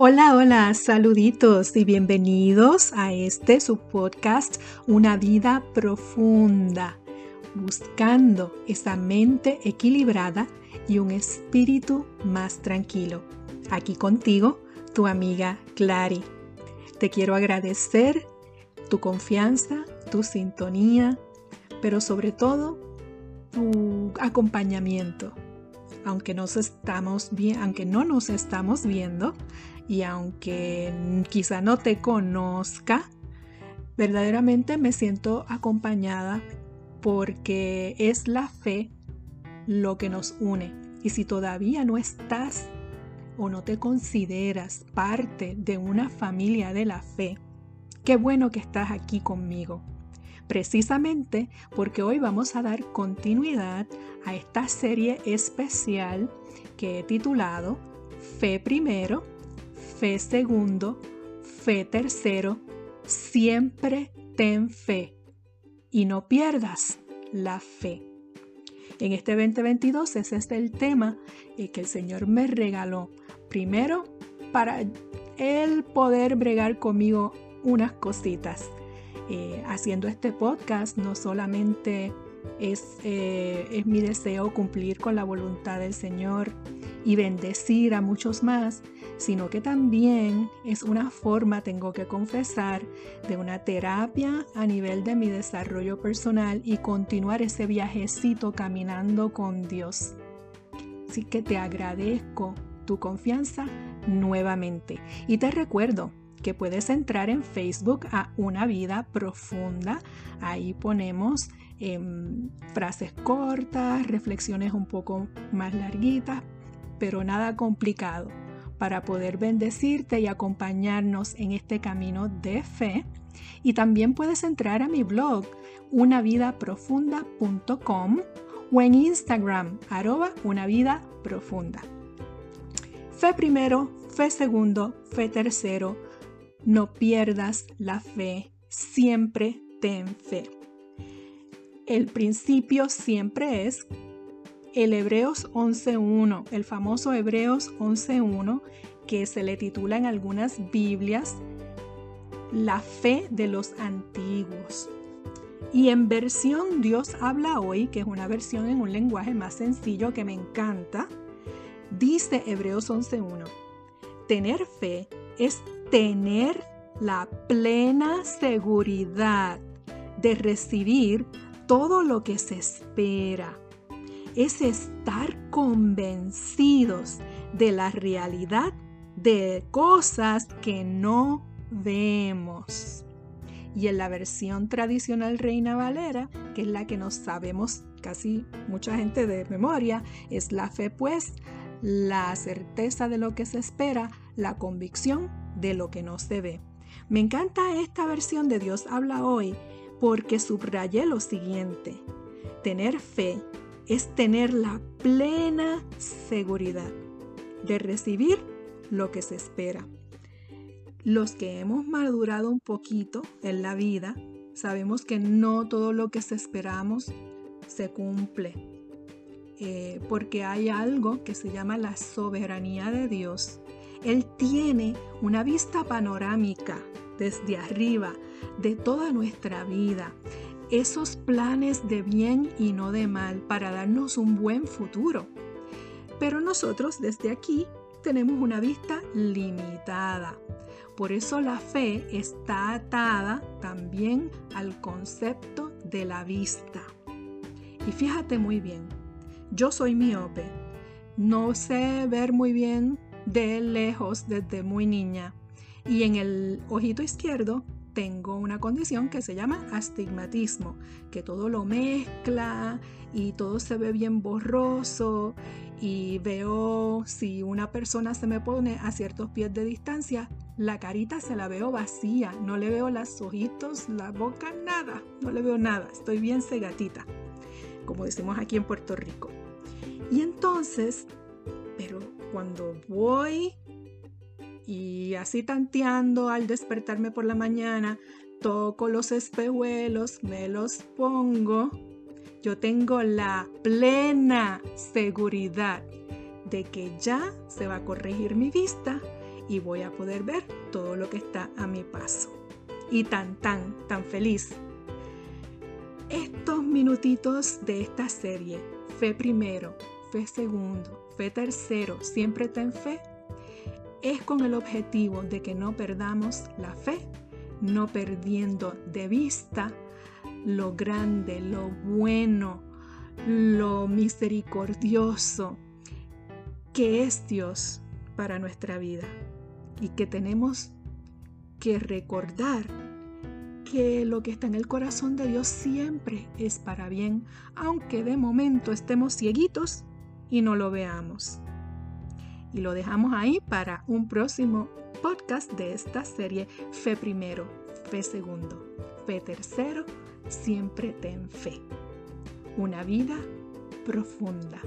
Hola, hola, saluditos y bienvenidos a este su podcast Una vida profunda, buscando esa mente equilibrada y un espíritu más tranquilo. Aquí contigo, tu amiga Clary. Te quiero agradecer tu confianza, tu sintonía, pero sobre todo tu acompañamiento. Aunque, no nos estamos viendo, y aunque quizá no te conozca, verdaderamente me siento acompañada porque es la fe lo que nos une. Y si todavía no estás o no te consideras parte de una familia de la fe, qué bueno que estás aquí conmigo. Precisamente porque hoy vamos a dar continuidad a esta serie especial que he titulado Fe primero fe segundo, fe tercero, siempre ten fe y no pierdas la fe. En este 2022 ese es el tema eh, que el Señor me regaló. Primero, para Él poder bregar conmigo unas cositas. Eh, haciendo este podcast no solamente es, eh, es mi deseo cumplir con la voluntad del Señor y bendecir a muchos más, sino que también es una forma, tengo que confesar, de una terapia a nivel de mi desarrollo personal y continuar ese viajecito caminando con Dios. Así que te agradezco tu confianza nuevamente y te recuerdo que puedes entrar en Facebook a Una Vida Profunda. Ahí ponemos em, frases cortas, reflexiones un poco más larguitas, pero nada complicado para poder bendecirte y acompañarnos en este camino de fe. Y también puedes entrar a mi blog unavidaprofunda.com o en Instagram arroba una vida profunda. Fe primero, fe segundo, fe tercero. No pierdas la fe, siempre ten fe. El principio siempre es el Hebreos 11.1, el famoso Hebreos 11.1, que se le titula en algunas Biblias La fe de los antiguos. Y en versión Dios habla hoy, que es una versión en un lenguaje más sencillo que me encanta, dice Hebreos 11.1, tener fe es tener la plena seguridad de recibir todo lo que se espera es estar convencidos de la realidad de cosas que no vemos. Y en la versión tradicional Reina Valera, que es la que nos sabemos casi mucha gente de memoria, es la fe pues, la certeza de lo que se espera, la convicción de lo que no se ve. Me encanta esta versión de Dios habla hoy porque subrayé lo siguiente. Tener fe es tener la plena seguridad de recibir lo que se espera. Los que hemos madurado un poquito en la vida, sabemos que no todo lo que se esperamos se cumple, eh, porque hay algo que se llama la soberanía de Dios. Él tiene una vista panorámica desde arriba de toda nuestra vida esos planes de bien y no de mal para darnos un buen futuro. Pero nosotros desde aquí tenemos una vista limitada. Por eso la fe está atada también al concepto de la vista. Y fíjate muy bien, yo soy miope. No sé ver muy bien de lejos desde muy niña. Y en el ojito izquierdo tengo una condición que se llama astigmatismo, que todo lo mezcla y todo se ve bien borroso y veo si una persona se me pone a ciertos pies de distancia, la carita se la veo vacía, no le veo los ojitos, la boca, nada, no le veo nada, estoy bien cegatita, como decimos aquí en Puerto Rico. Y entonces, pero cuando voy y así tanteando al despertarme por la mañana, toco los espejuelos, me los pongo, yo tengo la plena seguridad de que ya se va a corregir mi vista y voy a poder ver todo lo que está a mi paso. Y tan, tan, tan feliz. Estos minutitos de esta serie, fe primero, fe segundo, fe tercero, siempre ten fe, es con el objetivo de que no perdamos la fe, no perdiendo de vista lo grande, lo bueno, lo misericordioso que es Dios para nuestra vida y que tenemos que recordar que lo que está en el corazón de Dios siempre es para bien, aunque de momento estemos cieguitos y no lo veamos. Y lo dejamos ahí para un próximo podcast de esta serie Fe primero, Fe segundo, Fe tercero, siempre ten fe. Una vida profunda.